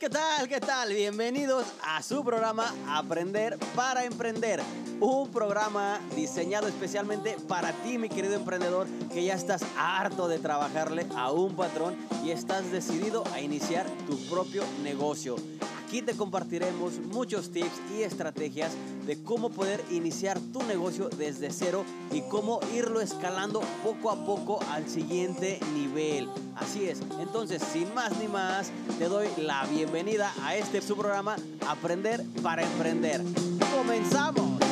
¿Qué tal? ¿Qué tal? Bienvenidos a su programa Aprender para Emprender. Un programa diseñado especialmente para ti, mi querido emprendedor, que ya estás harto de trabajarle a un patrón y estás decidido a iniciar tu propio negocio. Aquí te compartiremos muchos tips y estrategias de cómo poder iniciar tu negocio desde cero y cómo irlo escalando poco a poco al siguiente nivel. Así es, entonces sin más ni más, te doy la bienvenida a este su programa Aprender para Emprender. ¡Comenzamos!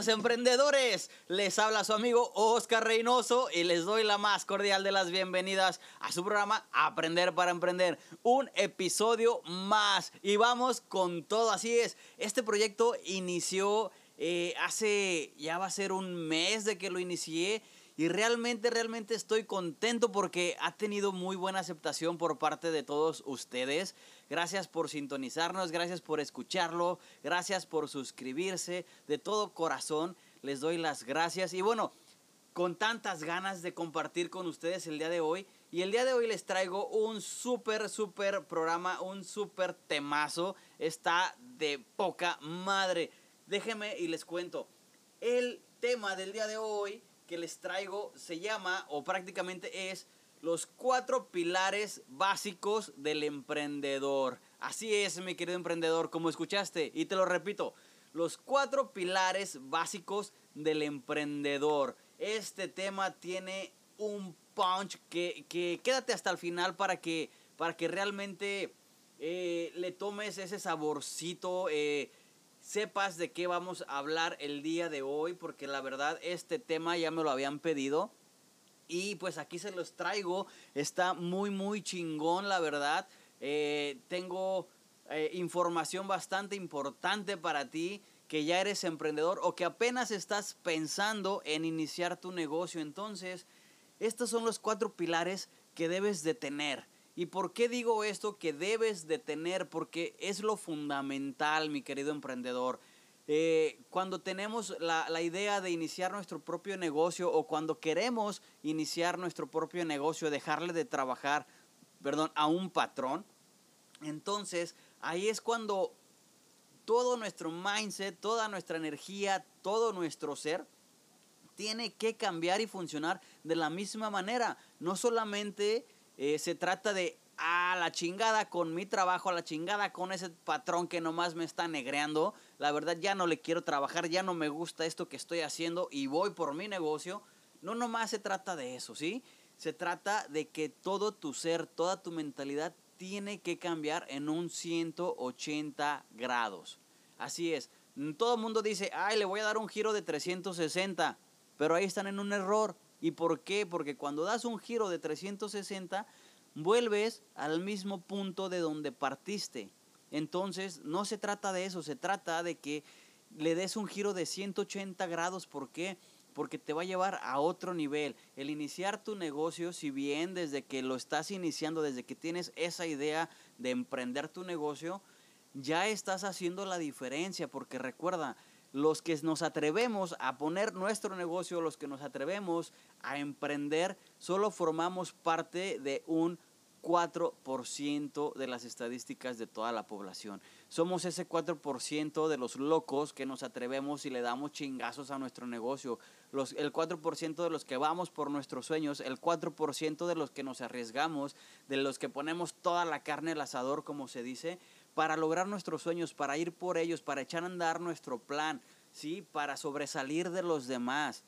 Mis queridos emprendedores. Les habla su amigo Oscar Reynoso y les doy la más cordial de las bienvenidas a su programa Aprender para Emprender. Un episodio más y vamos con todo. Así es, este proyecto inició eh, hace, ya va a ser un mes de que lo inicié. Y realmente, realmente estoy contento porque ha tenido muy buena aceptación por parte de todos ustedes. Gracias por sintonizarnos, gracias por escucharlo, gracias por suscribirse. De todo corazón les doy las gracias. Y bueno, con tantas ganas de compartir con ustedes el día de hoy. Y el día de hoy les traigo un súper, súper programa, un súper temazo. Está de poca madre. Déjenme y les cuento. El tema del día de hoy que les traigo se llama, o prácticamente es, los cuatro pilares básicos del emprendedor. Así es, mi querido emprendedor, como escuchaste, y te lo repito, los cuatro pilares básicos del emprendedor. Este tema tiene un punch que, que quédate hasta el final para que, para que realmente eh, le tomes ese saborcito. Eh, sepas de qué vamos a hablar el día de hoy, porque la verdad este tema ya me lo habían pedido. Y pues aquí se los traigo. Está muy, muy chingón, la verdad. Eh, tengo eh, información bastante importante para ti que ya eres emprendedor o que apenas estás pensando en iniciar tu negocio. Entonces, estos son los cuatro pilares que debes de tener. ¿Y por qué digo esto que debes de tener? Porque es lo fundamental, mi querido emprendedor. Eh, cuando tenemos la, la, idea de iniciar nuestro propio negocio o cuando queremos iniciar nuestro propio negocio, dejarle de trabajar, perdón, a un patrón, entonces ahí es cuando todo nuestro mindset, toda nuestra energía, todo nuestro ser tiene que cambiar y funcionar de la misma manera. No solamente eh, se trata de a la chingada con mi trabajo, a la chingada con ese patrón que nomás me está negreando. La verdad ya no le quiero trabajar, ya no me gusta esto que estoy haciendo y voy por mi negocio. No nomás se trata de eso, ¿sí? Se trata de que todo tu ser, toda tu mentalidad tiene que cambiar en un 180 grados. Así es. Todo el mundo dice, ay, le voy a dar un giro de 360, pero ahí están en un error. ¿Y por qué? Porque cuando das un giro de 360, vuelves al mismo punto de donde partiste. Entonces, no se trata de eso, se trata de que le des un giro de 180 grados. ¿Por qué? Porque te va a llevar a otro nivel. El iniciar tu negocio, si bien desde que lo estás iniciando, desde que tienes esa idea de emprender tu negocio, ya estás haciendo la diferencia. Porque recuerda, los que nos atrevemos a poner nuestro negocio, los que nos atrevemos a emprender, solo formamos parte de un 4% de las estadísticas de toda la población. Somos ese 4% de los locos que nos atrevemos y le damos chingazos a nuestro negocio. Los, el 4% de los que vamos por nuestros sueños, el 4% de los que nos arriesgamos, de los que ponemos toda la carne al asador, como se dice, para lograr nuestros sueños, para ir por ellos, para echar a andar nuestro plan, ¿sí? Para sobresalir de los demás,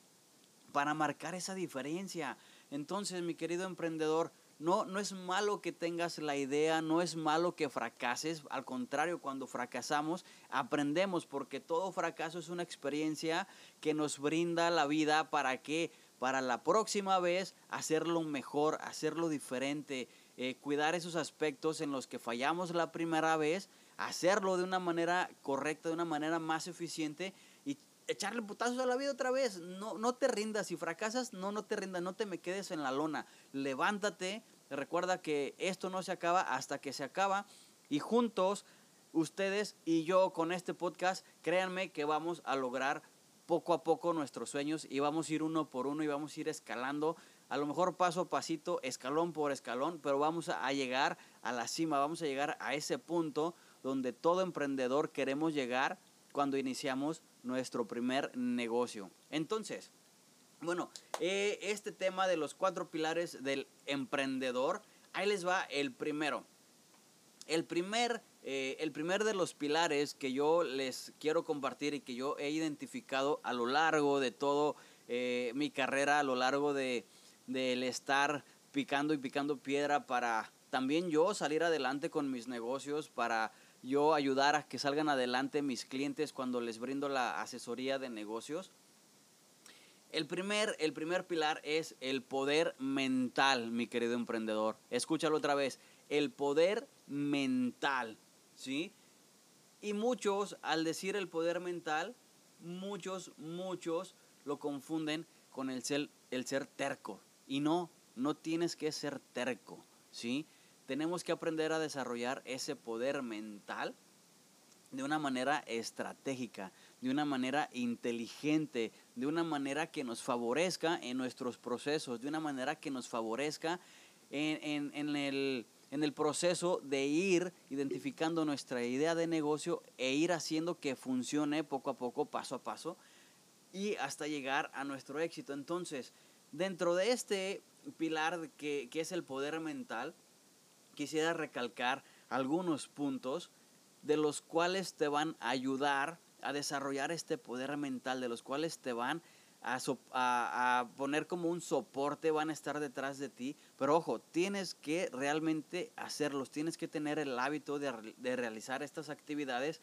para marcar esa diferencia. Entonces, mi querido emprendedor, no, no es malo que tengas la idea, no es malo que fracases, al contrario, cuando fracasamos aprendemos porque todo fracaso es una experiencia que nos brinda la vida para que para la próxima vez hacerlo mejor, hacerlo diferente, eh, cuidar esos aspectos en los que fallamos la primera vez, hacerlo de una manera correcta, de una manera más eficiente y echarle putazos a la vida otra vez. No, no te rindas, si fracasas, no, no te rindas, no te me quedes en la lona. Levántate, Recuerda que esto no se acaba hasta que se acaba y juntos ustedes y yo con este podcast, créanme que vamos a lograr poco a poco nuestros sueños y vamos a ir uno por uno y vamos a ir escalando, a lo mejor paso a pasito, escalón por escalón, pero vamos a llegar a la cima, vamos a llegar a ese punto donde todo emprendedor queremos llegar cuando iniciamos nuestro primer negocio. Entonces, bueno, eh, este tema de los cuatro pilares del emprendedor, ahí les va el primero. El primer, eh, el primer de los pilares que yo les quiero compartir y que yo he identificado a lo largo de todo eh, mi carrera, a lo largo de del estar picando y picando piedra para también yo salir adelante con mis negocios, para yo ayudar a que salgan adelante mis clientes cuando les brindo la asesoría de negocios. El primer, el primer pilar es el poder mental, mi querido emprendedor. Escúchalo otra vez. El poder mental, ¿sí? Y muchos, al decir el poder mental, muchos, muchos lo confunden con el ser, el ser terco. Y no, no tienes que ser terco, ¿sí? Tenemos que aprender a desarrollar ese poder mental de una manera estratégica, de una manera inteligente, de una manera que nos favorezca en nuestros procesos, de una manera que nos favorezca en, el, en el proceso de ir identificando nuestra idea de negocio e ir haciendo que funcione poco a poco, paso a paso, y hasta llegar a nuestro éxito. Entonces, dentro de este pilar que, que es el poder mental, quisiera recalcar algunos puntos de los cuales te van a ayudar a desarrollar este poder mental, de los cuales te van a, a, poner como un soporte, van a estar detrás de ti. Pero ojo, tienes que realmente hacerlos, tienes que tener el hábito de, de realizar estas actividades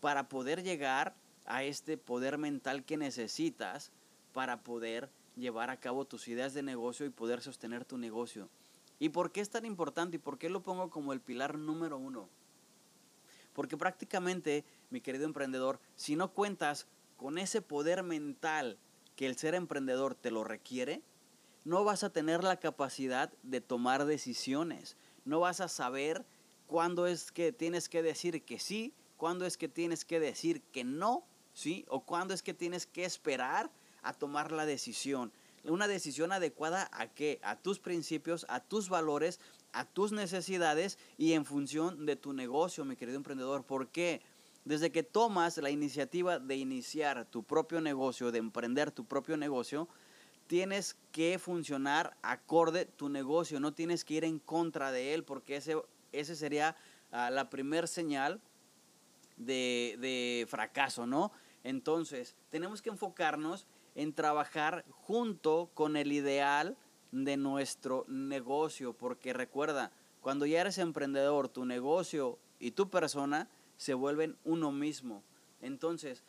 para poder llegar a este poder mental que necesitas para poder llevar a cabo tus ideas de negocio y poder sostener tu negocio. ¿Y por qué es tan importante y por qué lo pongo como el pilar número uno? Porque prácticamente, mi querido emprendedor, si no cuentas con ese poder mental que el ser emprendedor te lo requiere, no vas a tener la capacidad de tomar decisiones. No vas a saber cuándo es que tienes que decir que sí, cuándo es que tienes que decir que no, ¿sí? O cuándo es que tienes que esperar a tomar la decisión. Una decisión adecuada a qué? A tus principios, a tus valores, a tus necesidades y en función de tu negocio, mi querido emprendedor. ¿Por qué? Desde que tomas la iniciativa de iniciar tu propio negocio, de emprender tu propio negocio, tienes que funcionar acorde tu negocio, no tienes que ir en contra de él, porque ese, ese sería ah, la primer señal de, de fracaso, ¿no? Entonces, tenemos que enfocarnos en trabajar junto con el ideal de nuestro negocio, porque recuerda, cuando ya eres emprendedor, tu negocio y tu persona se vuelven uno mismo. Entonces,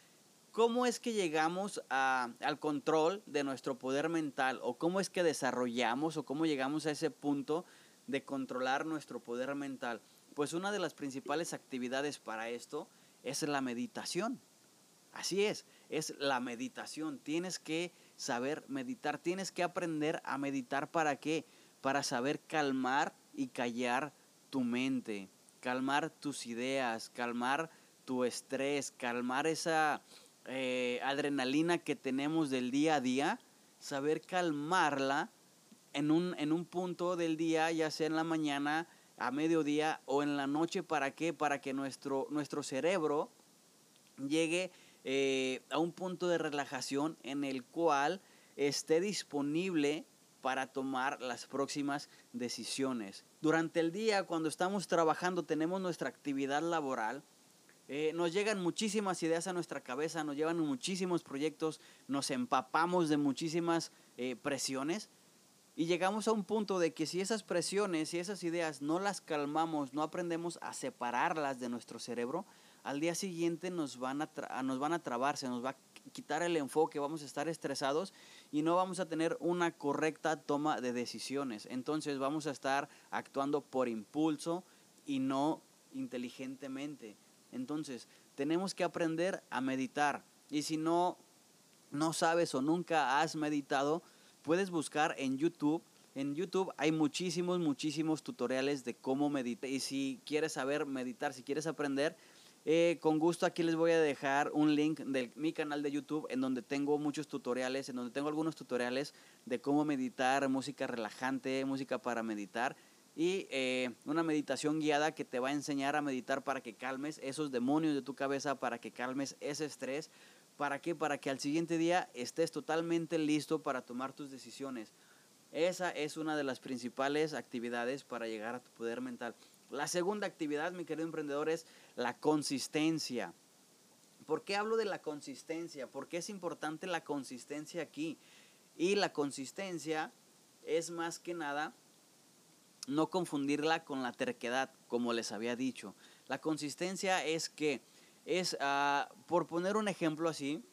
¿cómo es que llegamos al control de nuestro poder mental? ¿O cómo es que desarrollamos o cómo llegamos a ese punto de controlar nuestro poder mental? Pues una de las principales actividades para esto es la meditación. Así es, es la meditación. Tienes que saber meditar. Tienes que aprender a meditar para qué? Para saber calmar y callar tu mente, calmar tus ideas, calmar tu estrés, calmar esa eh, adrenalina que tenemos del día a día, saber calmarla en un, en un punto del día, ya sea en la mañana, a mediodía o en la noche, ¿para qué? Para que nuestro, nuestro cerebro llegue eh, a un punto de relajación en el cual esté disponible para tomar las próximas decisiones. Durante el día, cuando estamos trabajando, tenemos nuestra actividad laboral, eh, nos llegan muchísimas ideas a nuestra cabeza, nos llevan muchísimos proyectos, nos empapamos de muchísimas eh, presiones y llegamos a un punto de que si esas presiones y esas ideas no las calmamos, no aprendemos a separarlas de nuestro cerebro, al día siguiente nos van a, nos van a trabar, se nos va a quitar el enfoque, vamos a estar estresados y no vamos a tener una correcta toma de decisiones. Entonces vamos a estar actuando por impulso y no inteligentemente. Entonces tenemos que aprender a meditar. Y si no, no sabes o nunca has meditado, puedes buscar en YouTube En YouTube hay muchísimos, muchísimos tutoriales de cómo meditar. Y si quieres saber meditar, si quieres aprender, eh, con gusto aquí les voy a dejar un link de mi canal de YouTube en donde tengo muchos tutoriales, en donde tengo algunos tutoriales de cómo meditar, música relajante, música para meditar y eh, una meditación guiada que te va a enseñar a meditar para que calmes esos demonios de tu cabeza, para que calmes ese estrés. ¿Para qué? Para que al siguiente día estés totalmente listo para tomar tus decisiones. Esa es una de las principales actividades para llegar a tu poder mental. La segunda actividad, mi querido emprendedor, es la consistencia. ¿Por qué hablo de la consistencia? Porque es importante la consistencia aquí. Y la consistencia es más que nada no confundirla con la terquedad, como les había dicho. La consistencia es que es, ah, por poner un ejemplo así,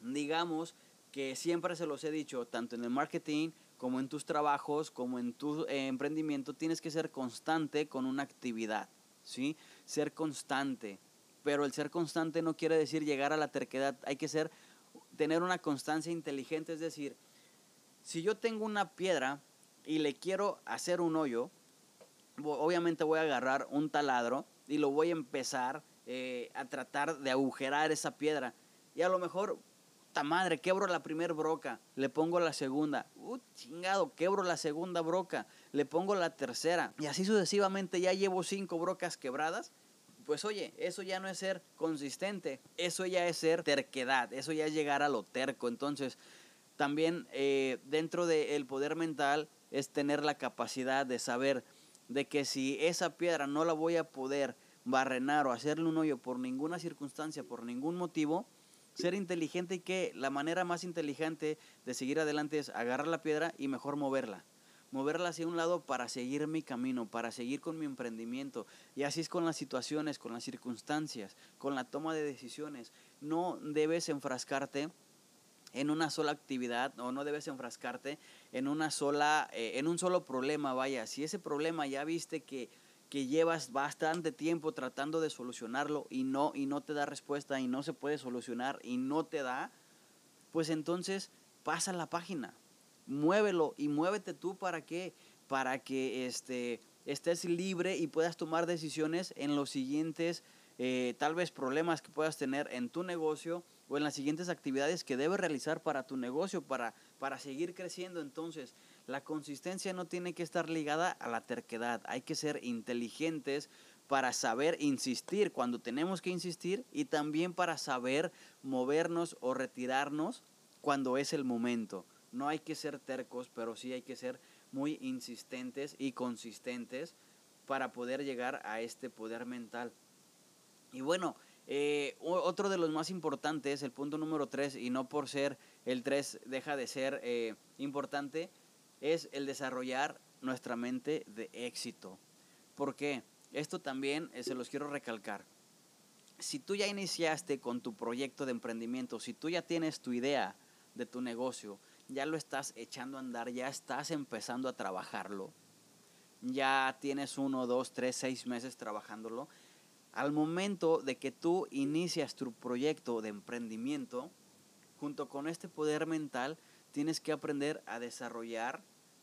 digamos que siempre se los he dicho, tanto en el marketing como en tus trabajos, como en tu eh, emprendimiento, tienes que ser constante con una actividad, ¿sí? Ser constante. Pero el ser constante no quiere decir llegar a la terquedad, hay que ser, tener una constancia inteligente, es decir, si yo tengo una piedra y le quiero hacer un hoyo, obviamente voy a agarrar un taladro y lo voy a empezar eh, a tratar de agujerar esa piedra. Y a lo mejor, ta madre, quebro la primera broca, le pongo la segunda, uh, chingado, quebro la segunda broca, le pongo la tercera. Y así sucesivamente ya llevo cinco brocas quebradas. Pues oye, eso ya no es ser consistente, eso ya es ser terquedad, eso ya es llegar a lo terco. Entonces, también eh, dentro del poder mental es tener la capacidad de saber de que si esa piedra no la voy a poder barrenar o hacerle un hoyo por ninguna circunstancia, por ningún motivo, ser inteligente y que la manera más inteligente de seguir adelante es agarrar la piedra y mejor moverla. Moverla hacia un lado para seguir mi camino, para seguir con mi emprendimiento. Y así es con las situaciones, con las circunstancias, con la toma de decisiones. No debes enfrascarte en una sola actividad o no debes enfrascarte en una sola eh, en un solo problema vaya si ese problema ya viste que, que llevas bastante tiempo tratando de solucionarlo y no y no te da respuesta y no se puede solucionar y no te da pues entonces pasa la página muévelo y muévete tú para que para que este estés libre y puedas tomar decisiones en los siguientes eh, tal vez problemas que puedas tener en tu negocio o en las siguientes actividades que debes realizar para tu negocio, para, para seguir creciendo. Entonces, la consistencia no tiene que estar ligada a la terquedad. Hay que ser inteligentes para saber insistir cuando tenemos que insistir y también para saber movernos o retirarnos cuando es el momento. No hay que ser tercos, pero sí hay que ser muy insistentes y consistentes para poder llegar a este poder mental. Y bueno, eh, otro de los más importantes, el punto número 3, y no por ser el 3 deja de ser eh, importante, es el desarrollar nuestra mente de éxito. ¿Por qué? Esto también eh, se los quiero recalcar. Si tú ya iniciaste con tu proyecto de emprendimiento, si tú ya tienes tu idea de tu negocio, ya lo estás echando a andar, ya estás empezando a trabajarlo, ya tienes uno, dos, tres, seis meses trabajándolo, al momento de que tú inicias tu proyecto de emprendimiento, junto con este poder mental, tienes que aprender a desarrollar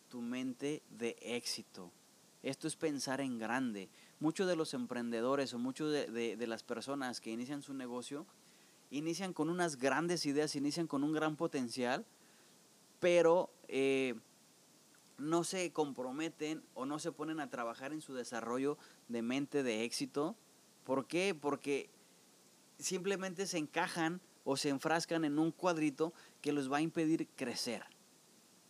tu mente de éxito. Esto es pensar en grande. Muchos de los emprendedores o muchos de, las personas que inician su negocio inician con unas grandes ideas, inician con un gran potencial, pero eh, no se comprometen o no se ponen a trabajar en su desarrollo de mente de éxito ¿Por qué? Porque simplemente se encajan o se enfrascan en un cuadrito que los va a impedir crecer.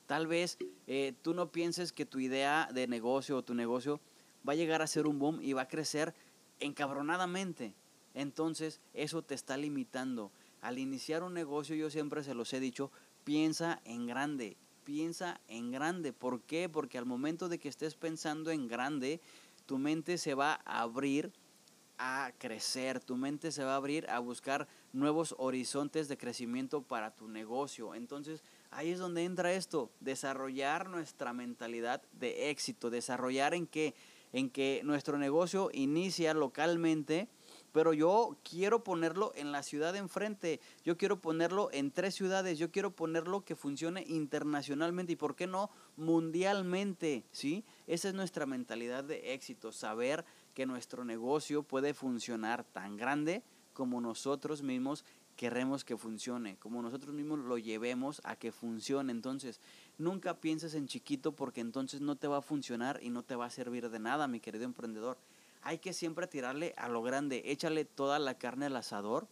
Tal vez eh, tú no pienses que tu idea de negocio o tu negocio va a llegar a ser un boom y va a crecer encabronadamente. Entonces eso te está limitando. Al iniciar un negocio, yo siempre se los he dicho, piensa en grande, piensa en grande. ¿Por qué? Porque al momento de que estés pensando en grande, tu mente se va a abrir a crecer, tu mente se va a abrir a buscar nuevos horizontes de crecimiento para tu negocio. Entonces, ahí es donde entra esto, desarrollar nuestra mentalidad de éxito, desarrollar en que en que nuestro negocio inicia localmente pero yo quiero ponerlo en la ciudad de enfrente, yo quiero ponerlo en tres ciudades, yo quiero ponerlo que funcione internacionalmente y, ¿por qué no, mundialmente? ¿Sí? Esa es nuestra mentalidad de éxito, saber que nuestro negocio puede funcionar tan grande como nosotros mismos queremos que funcione, como nosotros mismos lo llevemos a que funcione. Entonces, nunca pienses en chiquito porque entonces no te va a funcionar y no te va a servir de nada, mi querido emprendedor. Hay que siempre tirarle a lo grande, échale toda la carne al asador,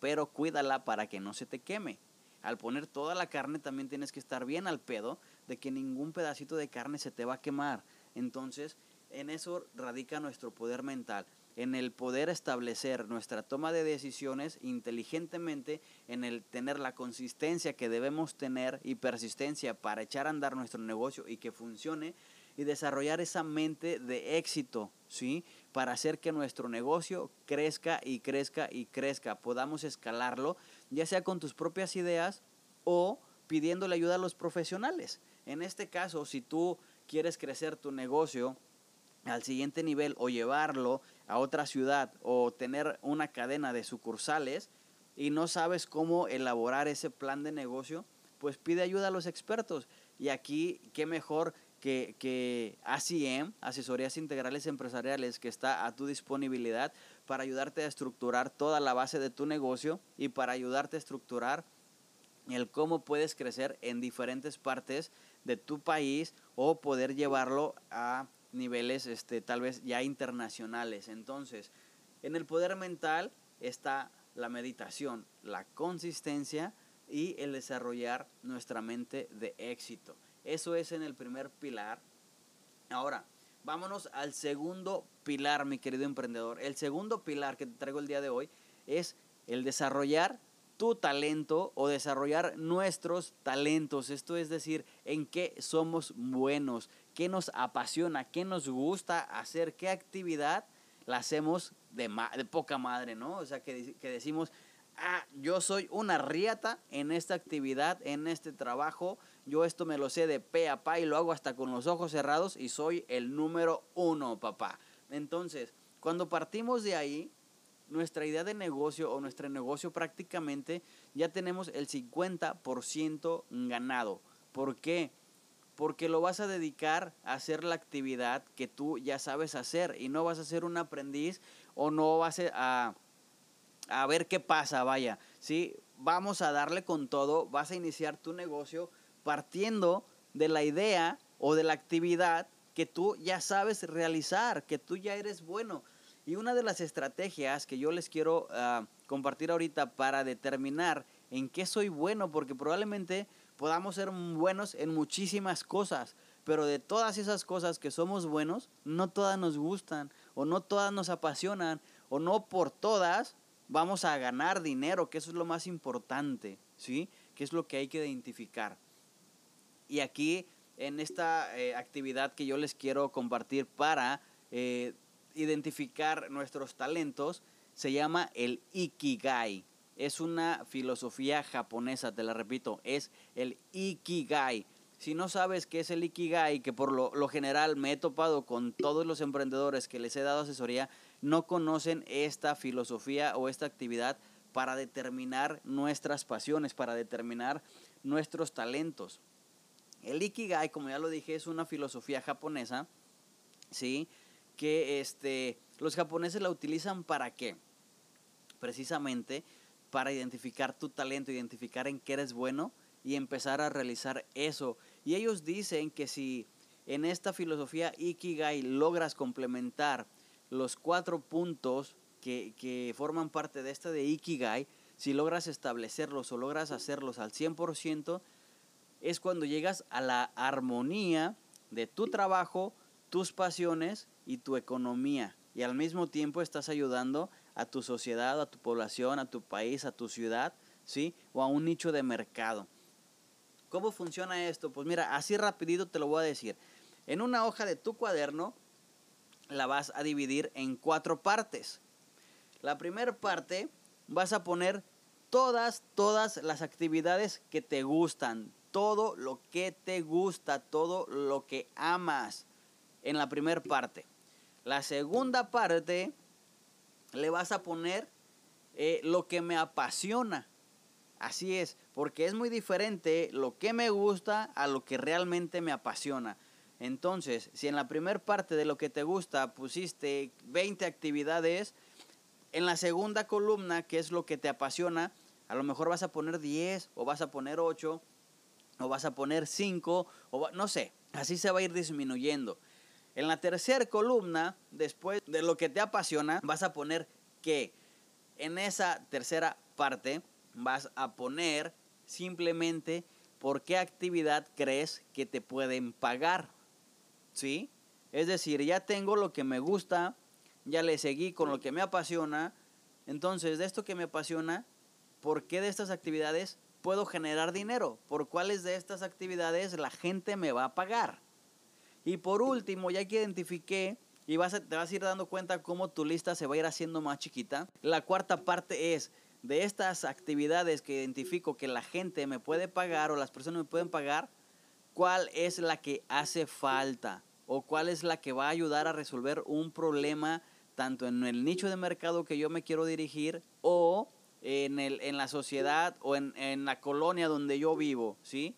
pero cuídala para que no se te queme. Al poner toda la carne también tienes que estar bien al pedo de que ningún pedacito de carne se te va a quemar. Entonces, en eso radica nuestro poder mental en el poder establecer nuestra toma de decisiones inteligentemente, en el tener la consistencia que debemos tener y persistencia para echar a andar nuestro negocio y que funcione y desarrollar esa mente de éxito, ¿sí? Para hacer que nuestro negocio crezca y crezca y crezca, podamos escalarlo, ya sea con tus propias ideas o pidiéndole ayuda a los profesionales. En este caso, si tú quieres crecer tu negocio, al siguiente nivel o llevarlo a otra ciudad o tener una cadena de sucursales y no sabes cómo elaborar ese plan de negocio, pues pide ayuda a los expertos. Y aquí, qué mejor que, que ACM, Asesorías Integrales Empresariales, que está a tu disponibilidad para ayudarte a estructurar toda la base de tu negocio y para ayudarte a estructurar el cómo puedes crecer en diferentes partes de tu país o poder llevarlo a niveles este, tal vez ya internacionales. Entonces, en el poder mental está la meditación, la consistencia y el desarrollar nuestra mente de éxito. Eso es en el primer pilar. Ahora, vámonos al segundo pilar, mi querido emprendedor. El segundo pilar que te traigo el día de hoy es el desarrollar tu talento o desarrollar nuestros talentos. Esto es decir, en qué somos buenos, qué nos apasiona, qué nos gusta hacer, qué actividad la hacemos de, poca madre, ¿no? O sea, que, que decimos, ah, yo soy una riata en esta actividad, en este trabajo, yo esto me lo sé de pe a pa y lo hago hasta con los ojos cerrados y soy el número uno, papá. Entonces, cuando partimos de ahí, nuestra idea de negocio o nuestro negocio prácticamente ya tenemos el 50% ganado. ¿Por qué? porque lo vas a dedicar a hacer la actividad que tú ya sabes hacer y no vas a ser un aprendiz o no vas a, a ver qué pasa, vaya, ¿sí? Vamos a darle con todo, vas a iniciar tu negocio partiendo de la idea o de la actividad que tú ya sabes realizar, que tú ya eres bueno. Y una de las estrategias que yo les quiero ah, compartir ahorita para determinar en qué soy bueno, porque probablemente podamos ser buenos en muchísimas cosas, pero de todas esas cosas que somos buenos, no todas nos gustan o no todas nos apasionan o no por todas vamos a ganar dinero, que eso es lo más importante, ¿sí? Que es lo que hay que identificar. Y aquí, en esta eh, actividad que yo les quiero compartir para eh, identificar nuestros talentos, se llama el Ikigai es una filosofía japonesa, te la repito, es el Ikigai. Si no sabes qué es el Ikigai, que por lo, general me he topado con todos los emprendedores que les he dado asesoría, no conocen esta filosofía o esta actividad para determinar nuestras pasiones, para determinar nuestros talentos. El Ikigai, como ya lo dije, es una filosofía japonesa, ¿sí? Que este, los japoneses la utilizan para qué? Precisamente para identificar tu talento, identificar en qué eres bueno y empezar a realizar eso. Y ellos dicen que si en esta filosofía Ikigai logras complementar los cuatro puntos que, que forman parte de esta de Ikigai, si logras establecerlos o logras hacerlos al 100%, es cuando llegas a la armonía de tu trabajo, tus pasiones y tu economía. Y al mismo tiempo estás ayudando a tu sociedad, a tu población, a tu país, a tu ciudad, ¿sí? O a un nicho de mercado. ¿Cómo funciona esto? Pues mira, así rapidito te lo voy a decir. En una hoja de tu cuaderno la vas a dividir en cuatro partes. La primera parte vas a poner todas, todas las actividades que te gustan, todo lo que te gusta, todo lo que amas en la primera parte. La segunda parte le vas a poner eh, lo que me apasiona. Así es, porque es muy diferente lo que me gusta a lo que realmente me apasiona. Entonces, si en la primera parte de lo que te gusta pusiste 20 actividades, en la segunda columna, que es lo que te apasiona, a lo mejor vas a poner 10 o vas a poner 8 o vas a poner 5 o no sé, así se va a ir disminuyendo. En la tercera columna, después de lo que te apasiona, vas a poner que en esa tercera parte vas a poner simplemente por qué actividad crees que te pueden pagar. ¿Sí? Es decir, ya tengo lo que me gusta, ya le seguí con lo que me apasiona. Entonces, de esto que me apasiona, ¿por qué de estas actividades puedo generar dinero? ¿Por cuáles de estas actividades la gente me va a pagar? Y por último, ya que identifiqué y vas te vas a ir dando cuenta cómo tu lista se va a ir haciendo más chiquita, la cuarta parte es de estas actividades que identifico que la gente me puede pagar o las personas me pueden pagar, ¿cuál es la que hace falta? ¿O cuál es la que va a ayudar a resolver un problema tanto en el nicho de mercado que yo me quiero dirigir o en, el, en la sociedad o en, en la colonia donde yo vivo? ¿Sí?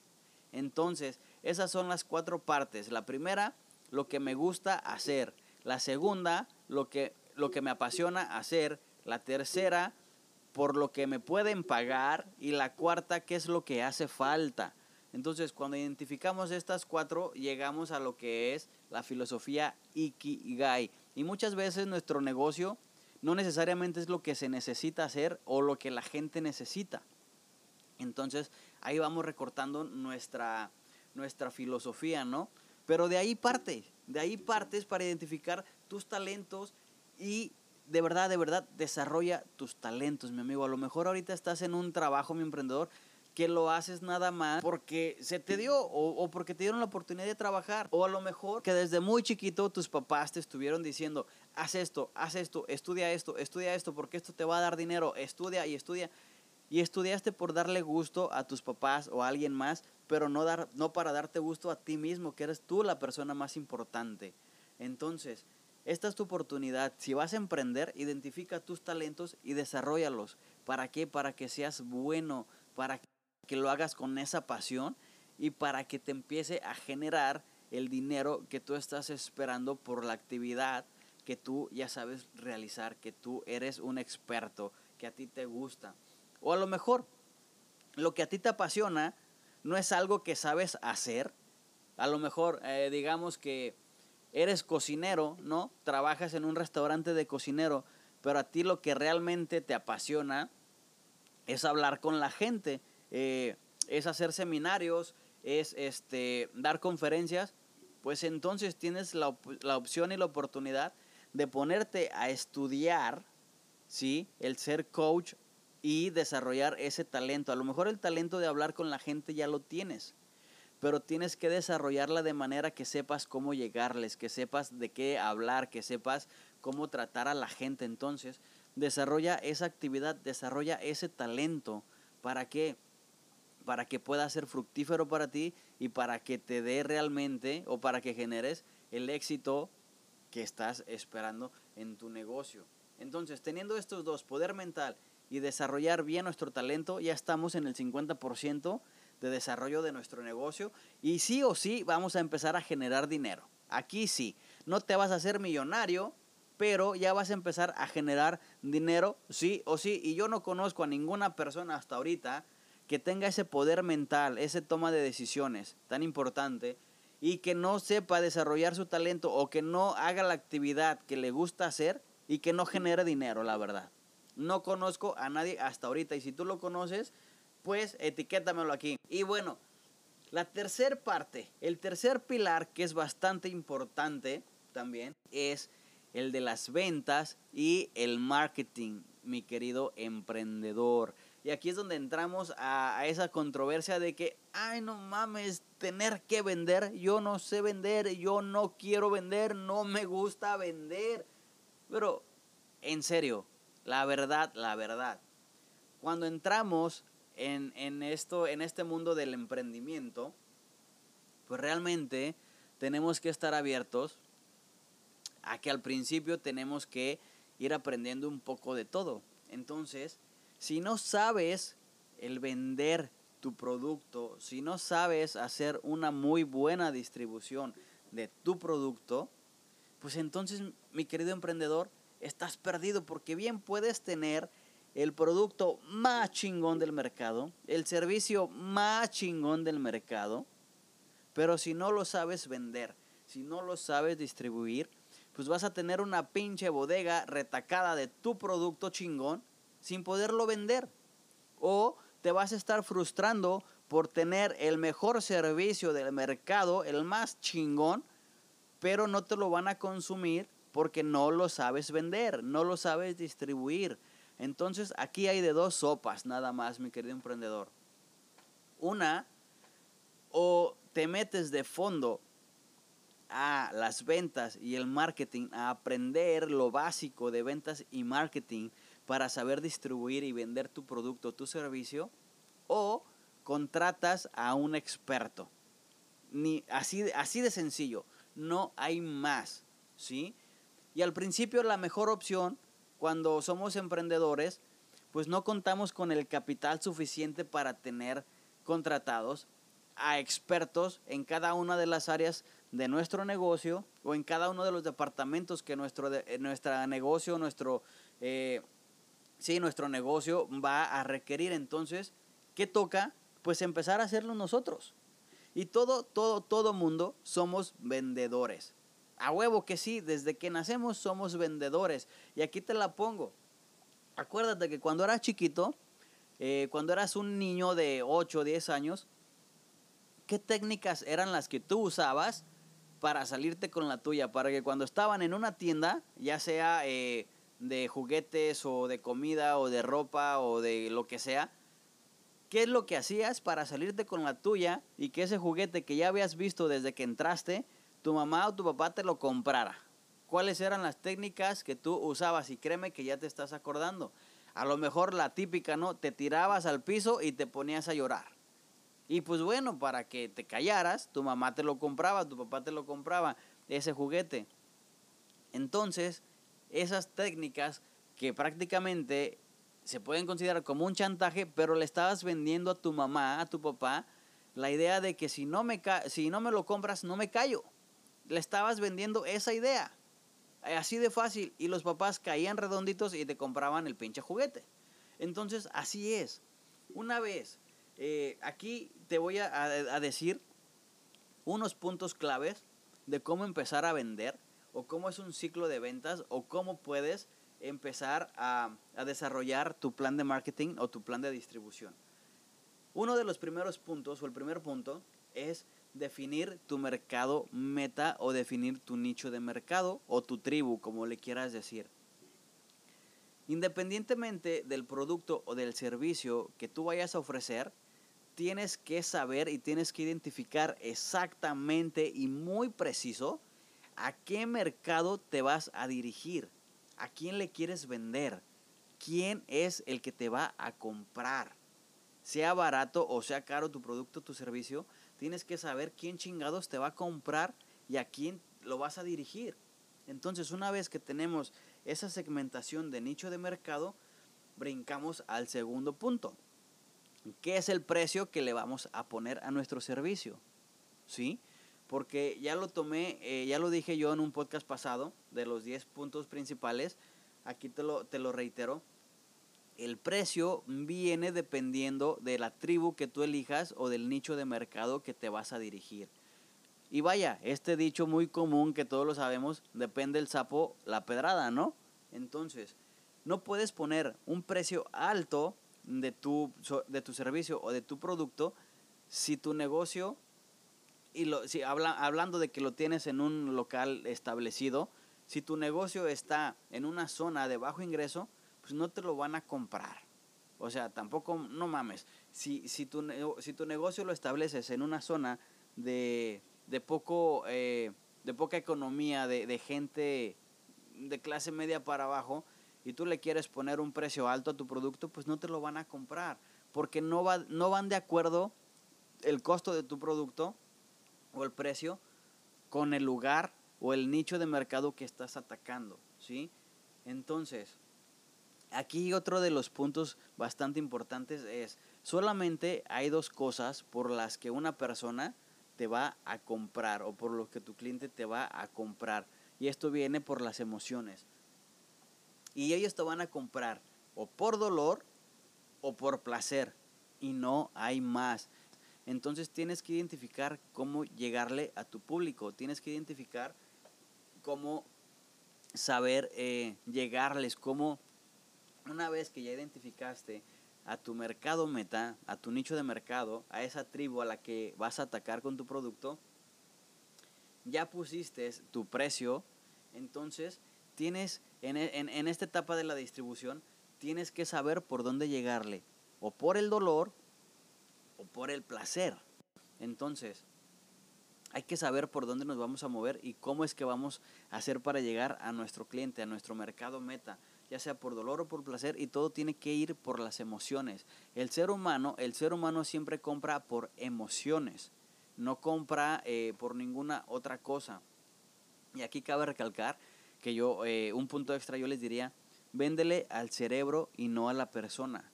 Entonces, esas son las cuatro partes. La primera, lo que me gusta hacer. La segunda, lo que, lo que me apasiona hacer. La tercera, por lo que me pueden pagar. Y la cuarta, qué es lo que hace falta. Entonces, cuando identificamos estas cuatro, llegamos a lo que es la filosofía Ikigai. Y muchas veces nuestro negocio no necesariamente es lo que se necesita hacer o lo que la gente necesita. Entonces, ahí vamos recortando nuestra, nuestra filosofía, ¿no? Pero de ahí parte, de ahí partes para identificar tus talentos y de verdad, de verdad, desarrolla tus talentos, mi amigo. A lo mejor ahorita estás en un trabajo, mi emprendedor, que lo haces nada más porque se te dio o, porque te dieron la oportunidad de trabajar. O a lo mejor que desde muy chiquito tus papás te estuvieron diciendo, haz esto, haz esto, estudia esto, estudia esto, porque esto te va a dar dinero, estudia y estudia. Y estudiaste por darle gusto a tus papás o a alguien más, pero no, dar, no para darte gusto a ti mismo, que eres tú la persona más importante. Entonces, esta es tu oportunidad. Si vas a emprender, identifica tus talentos y desarrollalos. ¿Para qué? Para que seas bueno, para que lo hagas con esa pasión y para que te empiece a generar el dinero que tú estás esperando por la actividad que tú ya sabes realizar, que tú eres un experto, que a ti te gusta. O a lo mejor lo que a ti te apasiona no es algo que sabes hacer. A lo mejor, eh, digamos que eres cocinero, ¿no? Trabajas en un restaurante de cocinero, pero a ti lo que realmente te apasiona es hablar con la gente, eh, es hacer seminarios, es este, dar conferencias, pues entonces tienes la, la opción y la oportunidad de ponerte a estudiar, ¿sí? El ser coach y desarrollar ese talento. A lo mejor el talento de hablar con la gente ya lo tienes, pero tienes que desarrollarla de manera que sepas cómo llegarles, que sepas de qué hablar, que sepas cómo tratar a la gente. Entonces, desarrolla esa actividad, desarrolla ese talento. ¿Para qué? Para que pueda ser fructífero para ti y para que te dé realmente o para que generes el éxito que estás esperando en tu negocio. Entonces, teniendo estos dos, poder mental y desarrollar bien nuestro talento, ya estamos en el 50% de desarrollo de nuestro negocio y sí o sí vamos a empezar a generar dinero. Aquí sí, no te vas a hacer millonario, pero ya vas a empezar a generar dinero, sí o sí. Y yo no conozco a ninguna persona hasta ahorita que tenga ese poder mental, ese toma de decisiones tan importante y que no sepa desarrollar su talento o que no haga la actividad que le gusta hacer y que no genere dinero, la verdad. No conozco a nadie hasta ahorita y si tú lo conoces, pues etiquétamelo aquí. Y bueno, la tercera parte, el tercer pilar que es bastante importante también es el de las ventas y el marketing, mi querido emprendedor. Y aquí es donde entramos a, esa controversia de que, ay, no mames, tener que vender. Yo no sé vender, yo no quiero vender, no me gusta vender. Pero, en serio, la verdad, la verdad. Cuando entramos en, en, esto, en este mundo del emprendimiento, pues realmente tenemos que estar abiertos a que al principio tenemos que ir aprendiendo un poco de todo. Entonces, si no sabes el vender tu producto, si no sabes hacer una muy buena distribución de tu producto, pues entonces, mi querido emprendedor, estás perdido porque bien puedes tener el producto más chingón del mercado, el servicio más chingón del mercado, pero si no lo sabes vender, si no lo sabes distribuir, pues vas a tener una pinche bodega retacada de tu producto chingón sin poderlo vender. O te vas a estar frustrando por tener el mejor servicio del mercado, el más chingón, pero no te lo van a consumir porque no lo sabes vender, no lo sabes distribuir. Entonces aquí hay de dos sopas nada más, mi querido emprendedor. Una, o te metes de fondo a las ventas y el marketing, a aprender lo básico de ventas y marketing para saber distribuir y vender tu producto o tu servicio, o contratas a un experto. Ni, así, así de sencillo, no hay más, ¿sí? Y al principio la mejor opción cuando somos emprendedores, pues no contamos con el capital suficiente para tener contratados a expertos en cada una de las áreas de nuestro negocio o en cada uno de los departamentos que nuestro, de, nuestro negocio, nuestro, eh, sí, nuestro negocio va a requerir. Entonces, ¿qué toca? Pues empezar a hacerlo nosotros. Y todo, todo, todo mundo somos vendedores. A huevo que sí, desde que nacemos somos vendedores. Y aquí te la pongo. Acuérdate que cuando eras chiquito, eh, cuando eras un niño de 8 o 10 años, ¿qué técnicas eran las que tú usabas para salirte con la tuya? Para que cuando estaban en una tienda, ya sea eh, de juguetes o de comida o de ropa o de lo que sea, ¿qué es lo que hacías para salirte con la tuya y que ese juguete que ya habías visto desde que entraste, tu mamá o tu papá te lo comprara. ¿Cuáles eran las técnicas que tú usabas? Y créeme que ya te estás acordando. A lo mejor la típica, ¿no? Te tirabas al piso y te ponías a llorar. Y pues bueno, para que te callaras, tu mamá te lo compraba, tu papá te lo compraba, ese juguete. Entonces, esas técnicas que prácticamente se pueden considerar como un chantaje, pero le estabas vendiendo a tu mamá, a tu papá, la idea de que si no me, si no me lo compras, no me callo le estabas vendiendo esa idea. Así de fácil. Y los papás caían redonditos y te compraban el pinche juguete. Entonces, así es. Una vez, eh, aquí te voy a, decir unos puntos claves de cómo empezar a vender o cómo es un ciclo de ventas o cómo puedes empezar a, desarrollar tu plan de marketing o tu plan de distribución. Uno de los primeros puntos o el primer punto es definir tu mercado meta o definir tu nicho de mercado o tu tribu, como le quieras decir. Independientemente del producto o del servicio que tú vayas a ofrecer, tienes que saber y tienes que identificar exactamente y muy preciso a qué mercado te vas a dirigir, a quién le quieres vender, quién es el que te va a comprar. Sea barato o sea caro tu producto tu servicio, tienes que saber quién chingados te va a comprar y a quién lo vas a dirigir. Entonces, una vez que tenemos esa segmentación de nicho de mercado, brincamos al segundo punto. ¿Qué es el precio que le vamos a poner a nuestro servicio? ¿Sí? Porque ya lo tomé, eh, ya lo dije yo en un podcast pasado de los 10 puntos principales. Aquí te lo, te lo reitero el precio viene dependiendo de la tribu que tú elijas o del nicho de mercado que te vas a dirigir. Y vaya, este dicho muy común que todos lo sabemos, depende el sapo, la pedrada, ¿no? Entonces, no puedes poner un precio alto de tu, de tu servicio o de tu producto si tu negocio, y lo, si habla, hablando de que lo tienes en un local establecido, si tu negocio está en una zona de bajo ingreso, pues no te lo van a comprar. O sea, tampoco, no mames. Si, si, tu, si tu negocio lo estableces en una zona de, de poco, eh, de poca economía, de, de gente de clase media para abajo, y tú le quieres poner un precio alto a tu producto, pues no te lo van a comprar. Porque no, va, no van de acuerdo el costo de tu producto o el precio con el lugar o el nicho de mercado que estás atacando, ¿sí? Entonces, aquí otro de los puntos bastante importantes es, solamente hay dos cosas por las que una persona te va a comprar o por lo que tu cliente te va a comprar. Y esto viene por las emociones. Y ellos te van a comprar o por dolor o por placer. Y no hay más. Entonces tienes que identificar cómo llegarle a tu público. Tienes que identificar cómo saber eh, llegarles, cómo una vez que ya identificaste a tu mercado meta, a tu nicho de mercado, a esa tribu a la que vas a atacar con tu producto, ya pusiste tu precio, entonces tienes en, en, esta etapa de la distribución, tienes que saber por dónde llegarle, o por el dolor o por el placer. Entonces, hay que saber por dónde nos vamos a mover y cómo es que vamos a hacer para llegar a nuestro cliente, a nuestro mercado meta, ya sea por dolor o por placer, y todo tiene que ir por las emociones. El ser humano, el ser humano siempre compra por emociones, no compra eh, por ninguna otra cosa. Y aquí cabe recalcar que yo, eh, un punto extra, yo les diría, véndele al cerebro y no a la persona.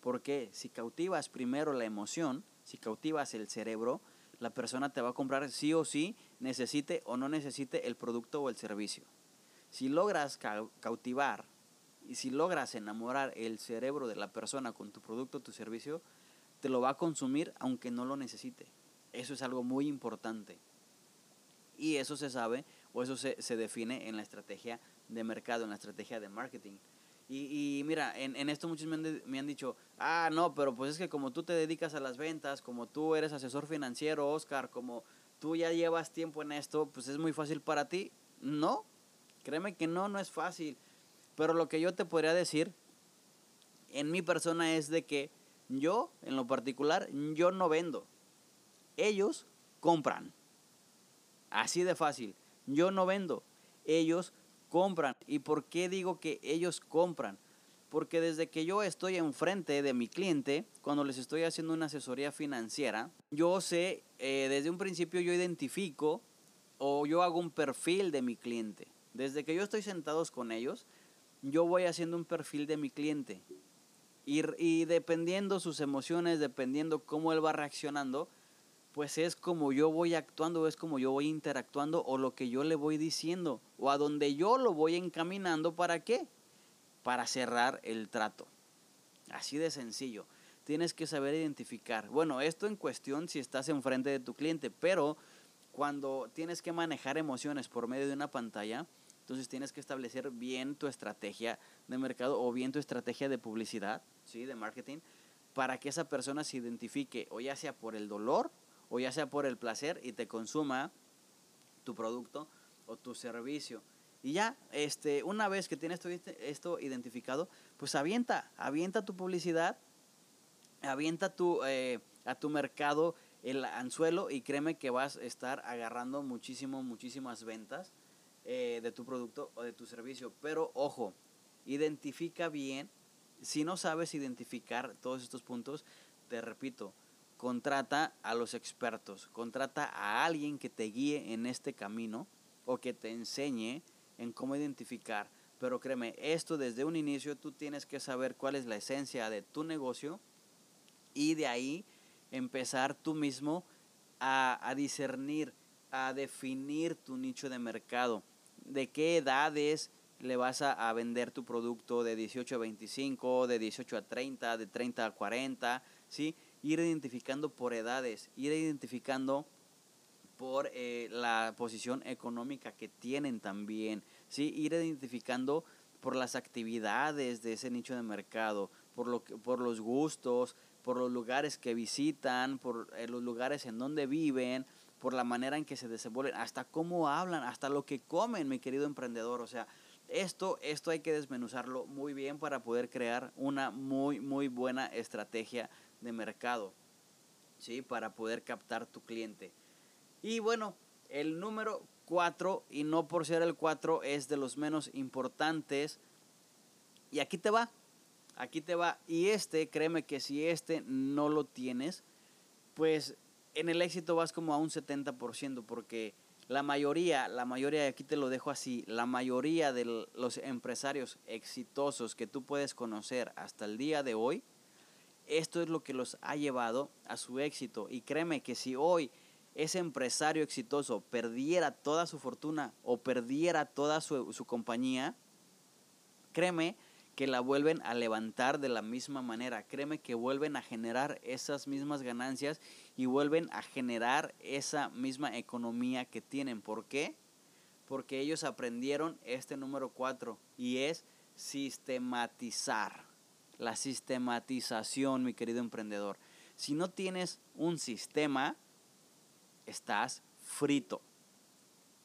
Porque si cautivas primero la emoción, si cautivas el cerebro, la persona te va a comprar sí o sí, necesite o no necesite el producto o el servicio. Si logras cautivar y si logras enamorar el cerebro de la persona con tu producto o tu servicio, te lo va a consumir aunque no lo necesite. Eso es algo muy importante. Y eso se sabe o eso se, se define en la estrategia de mercado, en la estrategia de marketing. Y, mira, en, esto muchos me han, me han, dicho, ah, no, pero pues es que como tú te dedicas a las ventas, como tú eres asesor financiero, Oscar, como tú ya llevas tiempo en esto, pues es muy fácil para ti. No, créeme que no, no es fácil. Pero lo que yo te podría decir en mi persona es de que yo, en lo particular, yo no vendo. Ellos compran. Así de fácil. Yo no vendo. Ellos compran. ¿Y por qué digo que ellos compran? Porque desde que yo estoy enfrente de mi cliente, cuando les estoy haciendo una asesoría financiera, yo sé, eh, desde un principio yo identifico o yo hago un perfil de mi cliente. Desde que yo estoy sentados con ellos, yo voy haciendo un perfil de mi cliente. Y, y dependiendo sus emociones, dependiendo cómo él va reaccionando, pues es como yo voy actuando, es como yo voy interactuando o lo que yo le voy diciendo o a donde yo lo voy encaminando para qué? Para cerrar el trato. Así de sencillo. Tienes que saber identificar. Bueno, esto en cuestión si estás enfrente de tu cliente, pero cuando tienes que manejar emociones por medio de una pantalla, entonces tienes que establecer bien tu estrategia de mercado o bien tu estrategia de publicidad, ¿sí? de marketing, para que esa persona se identifique o ya sea por el dolor o ya sea por el placer y te consuma tu producto o tu servicio. Y ya, este, una vez que tienes esto identificado, pues avienta, avienta tu publicidad, avienta tu, eh, a tu mercado el anzuelo y créeme que vas a estar agarrando muchísimo, muchísimas ventas eh, de tu producto o de tu servicio. Pero ojo, identifica bien. Si no sabes identificar todos estos puntos, te repito, contrata a los expertos, contrata a alguien que te guíe en este camino o que te enseñe en cómo identificar. Pero créeme, esto desde un inicio tú tienes que saber cuál es la esencia de tu negocio y de ahí empezar tú mismo a, a discernir, a definir tu nicho de mercado, de qué edades le vas a, a, vender tu producto de 18 a 25, de 18 a 30, de 30 a 40, ¿sí? Ir identificando por edades, ir identificando por eh, la posición económica que tienen también, ¿sí? ir identificando por las actividades de ese nicho de mercado, por, lo que, por los gustos, por los lugares que visitan, por eh, los lugares en donde viven, por la manera en que se desenvuelven, hasta cómo hablan, hasta lo que comen, mi querido emprendedor. O sea, esto, esto hay que desmenuzarlo muy bien para poder crear una muy, muy buena estrategia de mercado, ¿sí? Para poder captar tu cliente. Y bueno, el número 4, y no por ser el 4, es de los menos importantes. Y aquí te va, aquí te va. Y este, créeme que si este no lo tienes, pues en el éxito vas como a un 70%, porque La mayoría, la mayoría, aquí te lo dejo así, la mayoría de los empresarios exitosos que tú puedes conocer hasta el día de hoy, esto es lo que los ha llevado a su éxito. Y créeme que si hoy ese empresario exitoso perdiera toda su fortuna o perdiera toda su, compañía, créeme que la vuelven a levantar de la misma manera. Créeme que vuelven a generar esas mismas ganancias y vuelven a generar esa misma economía que tienen. ¿Por qué? Porque ellos aprendieron este número cuatro y es sistematizar. La sistematización, mi querido emprendedor. Si no tienes un sistema, estás frito.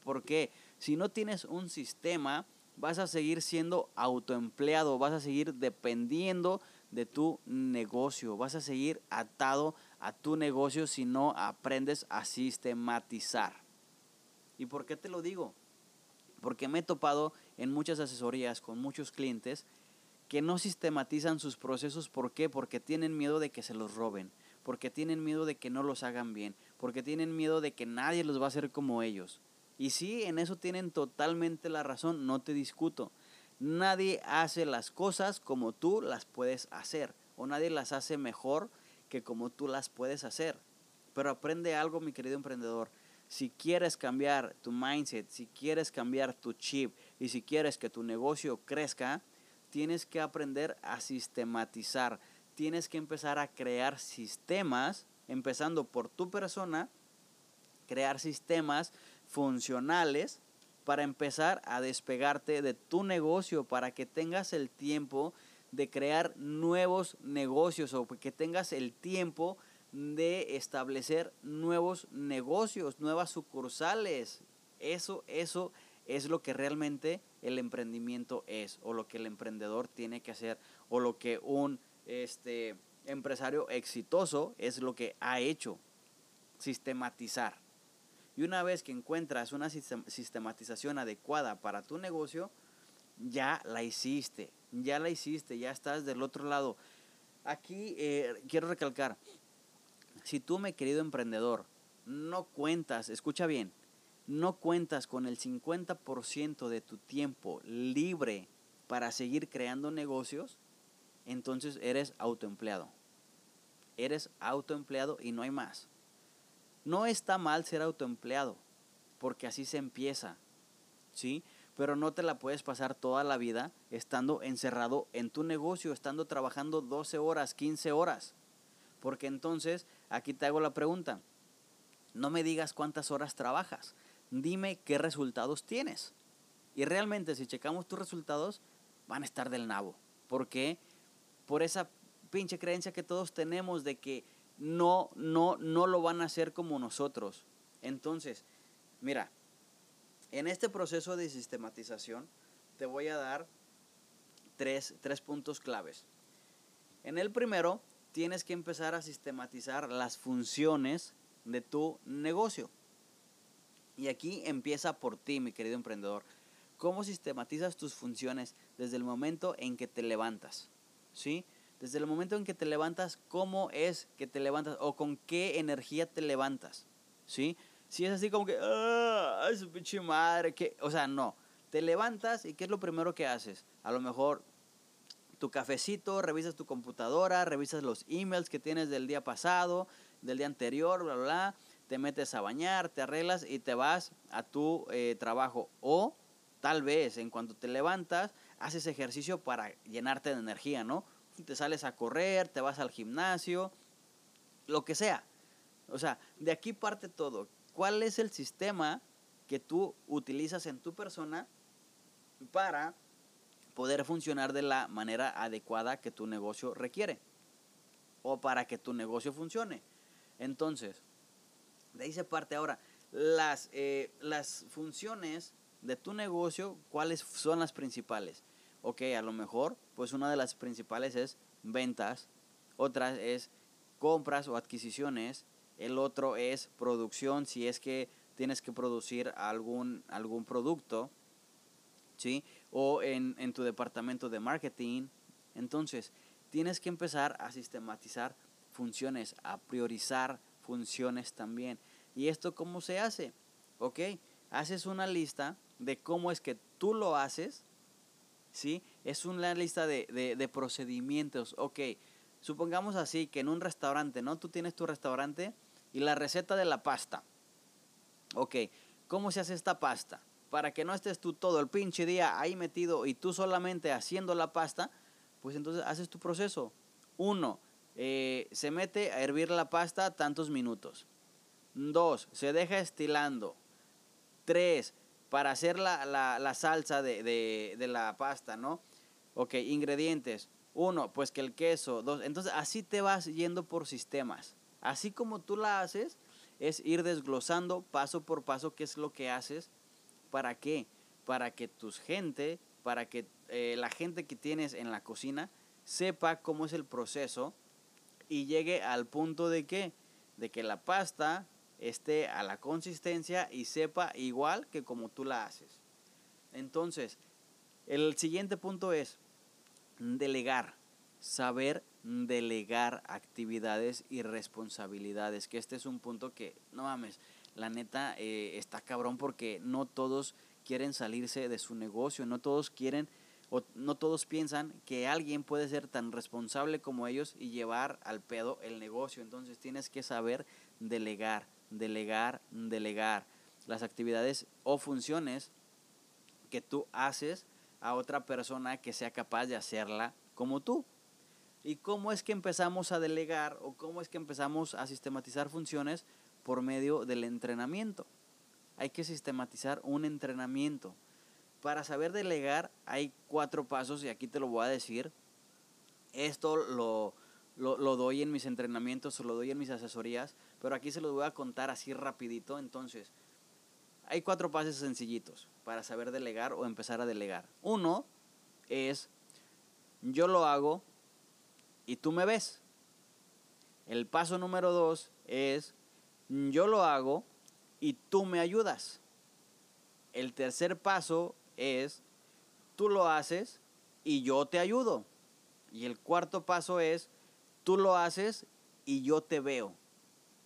¿Por qué? Si no tienes un sistema, vas a seguir siendo autoempleado, vas a seguir dependiendo de tu negocio, vas a seguir atado a tu negocio si no aprendes a sistematizar. ¿Y por qué te lo digo? Porque me he topado en muchas asesorías con muchos clientes que no sistematizan sus procesos. ¿Por qué? Porque tienen miedo de que se los roben, porque tienen miedo de que no los hagan bien, porque tienen miedo de que nadie los va a hacer como ellos. Y sí, en eso tienen totalmente la razón, no te discuto. Nadie hace las cosas como tú las puedes hacer, o nadie las hace mejor que como tú las puedes hacer. Pero aprende algo, mi querido emprendedor. Si quieres cambiar tu mindset, si quieres cambiar tu chip y si quieres que tu negocio crezca, tienes que aprender a sistematizar. Tienes que empezar a crear sistemas, empezando por tu persona, crear sistemas funcionales para empezar a despegarte de tu negocio, para que tengas el tiempo de crear nuevos negocios o que tengas el tiempo de establecer nuevos negocios, nuevas sucursales. Eso, eso es lo que realmente el emprendimiento es, o lo que el emprendedor tiene que hacer, o lo que un este, empresario exitoso es lo que ha hecho, sistematizar. Y una vez que encuentras una sistematización adecuada para tu negocio, ya la hiciste, ya la hiciste, ya estás del otro lado. Aquí eh, quiero recalcar, si tú, mi querido emprendedor, no cuentas, escucha bien, no cuentas con el 50% de tu tiempo libre para seguir creando negocios, entonces eres autoempleado. Eres autoempleado y no hay más. No está mal ser autoempleado, porque así se empieza, ¿sí? Pero no te la puedes pasar toda la vida estando encerrado en tu negocio, estando trabajando 12 horas, 15 horas. Porque entonces, aquí te hago la pregunta, no me digas cuántas horas trabajas, dime qué resultados tienes. Y realmente si checamos tus resultados, van a estar del nabo. ¿Por qué? Por esa pinche creencia que todos tenemos de que no, no, no lo van a hacer como nosotros. Entonces, mira, en este proceso de sistematización te voy a dar tres, tres puntos claves. En el primero, tienes que empezar a sistematizar las funciones de tu negocio. Y aquí empieza por ti, mi querido emprendedor. ¿Cómo sistematizas tus funciones desde el momento en que te levantas? ¿Sí? Desde el momento en que te levantas, ¿cómo es que te levantas o con qué energía te levantas? ¿Sí? Si es así como que, ¡ah! su pinche madre! que O sea, no. Te levantas y ¿qué es lo primero que haces? A lo mejor tu cafecito, revisas tu computadora, revisas los emails que tienes del día pasado, del día anterior, bla, bla, bla. Te metes a bañar, te arreglas y te vas a tu eh, trabajo. O tal vez en cuanto te levantas, haces ejercicio para llenarte de energía, ¿no? te sales a correr, te vas al gimnasio, lo que sea. O sea, de aquí parte todo. ¿Cuál es el sistema que tú utilizas en tu persona para poder funcionar de la manera adecuada que tu negocio requiere? O para que tu negocio funcione. Entonces, de ahí se parte ahora. Las, eh, las funciones de tu negocio, ¿cuáles son las principales? ok, a lo mejor, pues una de las principales es ventas, otra es compras o adquisiciones, el otro es producción, si es que tienes que producir algún, algún producto, ¿sí? O en, en tu departamento de marketing. Entonces, tienes que empezar a sistematizar funciones, a priorizar funciones también. ¿Y esto cómo se hace? Ok, haces una lista de cómo es que tú lo haces, ¿sí? Es una lista de, de, procedimientos. Ok, supongamos así que en un restaurante, ¿no? Tú tienes tu restaurante y la receta de la pasta. Ok, ¿cómo se hace esta pasta? Para que no estés tú todo el pinche día ahí metido y tú solamente haciendo la pasta, pues entonces haces tu proceso. Uno, eh, se mete a hervir la pasta tantos minutos. Dos, se deja estilando. Tres, para hacer la, la, salsa de, de, de, la pasta, ¿no? Ok, ingredientes. Uno, pues que el queso. Dos, entonces así te vas yendo por sistemas. Así como tú la haces, es ir desglosando paso por paso qué es lo que haces. ¿Para qué? Para que tus gente, para que eh, la gente que tienes en la cocina sepa cómo es el proceso y llegue al punto de que, de que la pasta esté a la consistencia y sepa igual que como tú la haces. Entonces, el siguiente punto es delegar, saber delegar actividades y responsabilidades, que este es un punto que, no mames, la neta eh, está cabrón porque no todos quieren salirse de su negocio, no todos quieren o no todos piensan que alguien puede ser tan responsable como ellos y llevar al pedo el negocio. Entonces tienes que saber delegar, delegar, delegar las actividades o funciones que tú haces a otra persona que sea capaz de hacerla como tú. ¿Y cómo es que empezamos a delegar o cómo es que empezamos a sistematizar funciones por medio del entrenamiento? Hay que sistematizar un entrenamiento. Para saber delegar hay cuatro pasos y aquí te lo voy a decir. Esto lo, lo, doy en mis entrenamientos o lo doy en mis asesorías, pero aquí se los voy a contar así rapidito. Entonces, hay cuatro pasos sencillitos para saber delegar o empezar a delegar. Uno es, yo lo hago y tú me ves. El paso número dos es, yo lo hago y tú me ayudas. El tercer paso es, tú lo haces y yo te ayudo. Y el cuarto paso es, tú lo haces y yo te veo.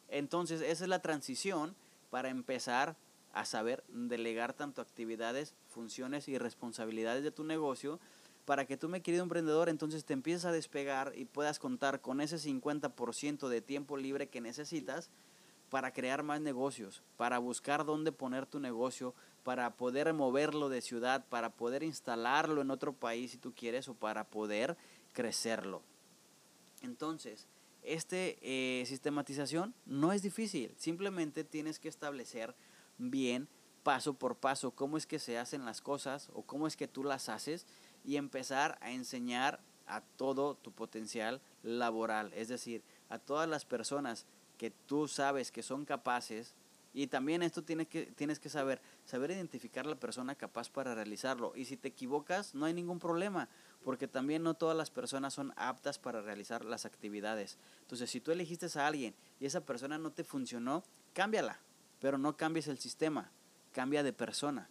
Entonces, esa es la transición para empezar a saber delegar tanto actividades, funciones y responsabilidades de tu negocio para que tú, mi querido emprendedor, entonces te empieces a despegar y puedas contar con ese 50% de tiempo libre que necesitas para crear más negocios, para buscar dónde poner tu negocio, para poder moverlo de ciudad, para poder instalarlo en otro país si tú quieres o para poder crecerlo. Entonces, esta eh, sistematización no es difícil, simplemente tienes que establecer bien paso por paso cómo es que se hacen las cosas o cómo es que tú las haces y empezar a enseñar a todo tu potencial laboral, es decir, a todas las personas que tú sabes que son capaces y también esto tienes que, tienes que saber, saber identificar la persona capaz para realizarlo. Y si te equivocas, no hay ningún problema, porque también no todas las personas son aptas para realizar las actividades. Entonces, si tú elegiste a alguien y esa persona no te funcionó, cámbiala, pero no cambies el sistema, cambia de persona.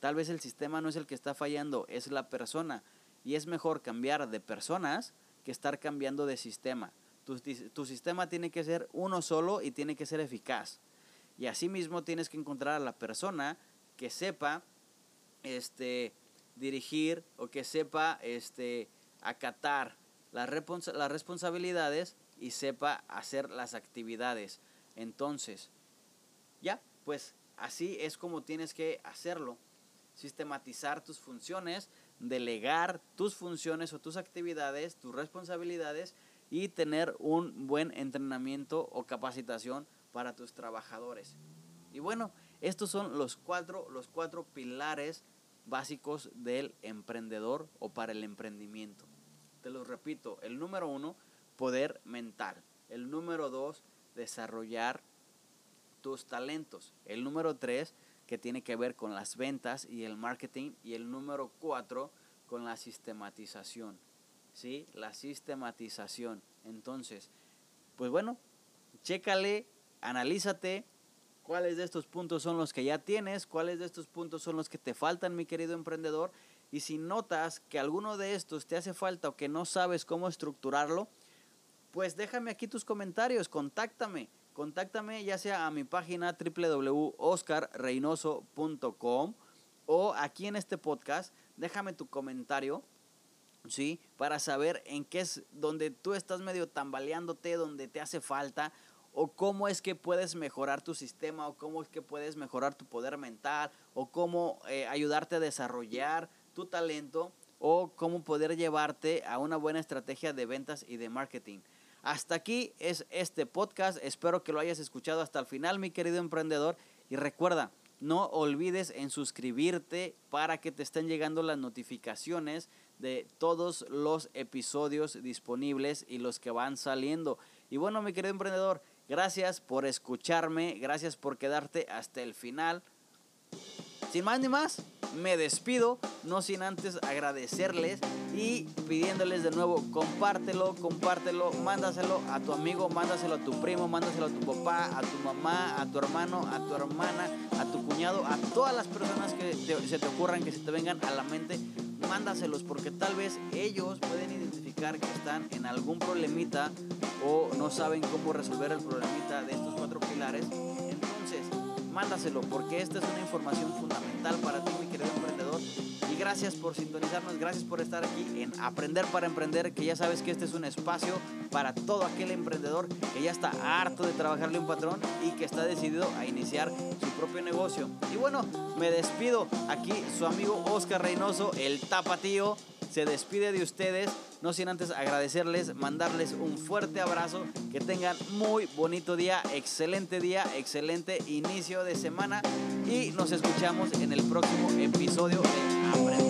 Tal vez el sistema no es el que está fallando, es la persona. Y es mejor cambiar de personas que estar cambiando de sistema. Tu, sistema tiene que ser uno solo y tiene que ser eficaz. Y asimismo tienes que encontrar a la persona que sepa este, dirigir o que sepa este, acatar las, las responsabilidades y sepa hacer las actividades. Entonces, ya, pues así es como tienes que hacerlo. Sistematizar tus funciones, delegar tus funciones o tus actividades, tus responsabilidades y tener un buen entrenamiento o capacitación para tus trabajadores. Y bueno, estos son los cuatro, los cuatro pilares básicos del emprendedor o para el emprendimiento. Te los repito, el número uno, poder mental. El número dos, desarrollar tus talentos. El número tres, que tiene que ver con las ventas y el marketing. Y el número cuatro, con la sistematización. ¿Sí? La sistematización. Entonces, pues bueno, chécale analízate cuáles de estos puntos son los que ya tienes, cuáles de estos puntos son los que te faltan, mi querido emprendedor. Y si notas que alguno de estos te hace falta o que no sabes cómo estructurarlo, pues déjame aquí tus comentarios, contáctame. contáctame ya sea a mi página www.oscarreynoso.com o aquí en este podcast, déjame tu comentario, ¿sí? Para saber en qué es donde tú estás medio tambaleándote, donde te hace falta, o cómo es que puedes mejorar tu sistema, o cómo es que puedes mejorar tu poder mental, o cómo eh, ayudarte a desarrollar tu talento, o cómo poder llevarte a una buena estrategia de ventas y de marketing. Hasta aquí es este podcast, espero que lo hayas escuchado hasta el final, mi querido emprendedor, y recuerda, no olvides en suscribirte para que te estén llegando las notificaciones de todos los episodios disponibles y los que van saliendo. Y bueno, mi querido emprendedor, gracias por escucharme, gracias por quedarte hasta el final. Sin más ni más, me despido, no sin antes agradecerles y pidiéndoles de nuevo, compártelo, compártelo, mándaselo a tu amigo, mándaselo a tu primo, mándaselo a tu papá, a tu mamá, a tu hermano, a tu hermana, a tu cuñado, a todas las personas que se te ocurran, que se te vengan a la mente, mándaselos porque tal vez ellos pueden identificar que están en algún problemita o no saben cómo resolver el problemita de estos cuatro pilares. Entonces, mándaselo porque esta es una información fundamental para ti, mi querido emprendedor. Gracias por sintonizarnos, gracias por estar aquí en Aprender para Emprender, que ya sabes que este es un espacio para todo aquel emprendedor que ya está harto de trabajarle un patrón y que está decidido a iniciar su propio negocio. Y bueno, me despido aquí su amigo Oscar Reynoso, el tapatío, se despide de ustedes. No sin antes agradecerles, mandarles un fuerte abrazo, que tengan muy bonito día, excelente día, excelente inicio de semana y nos escuchamos en el próximo episodio de Aprender.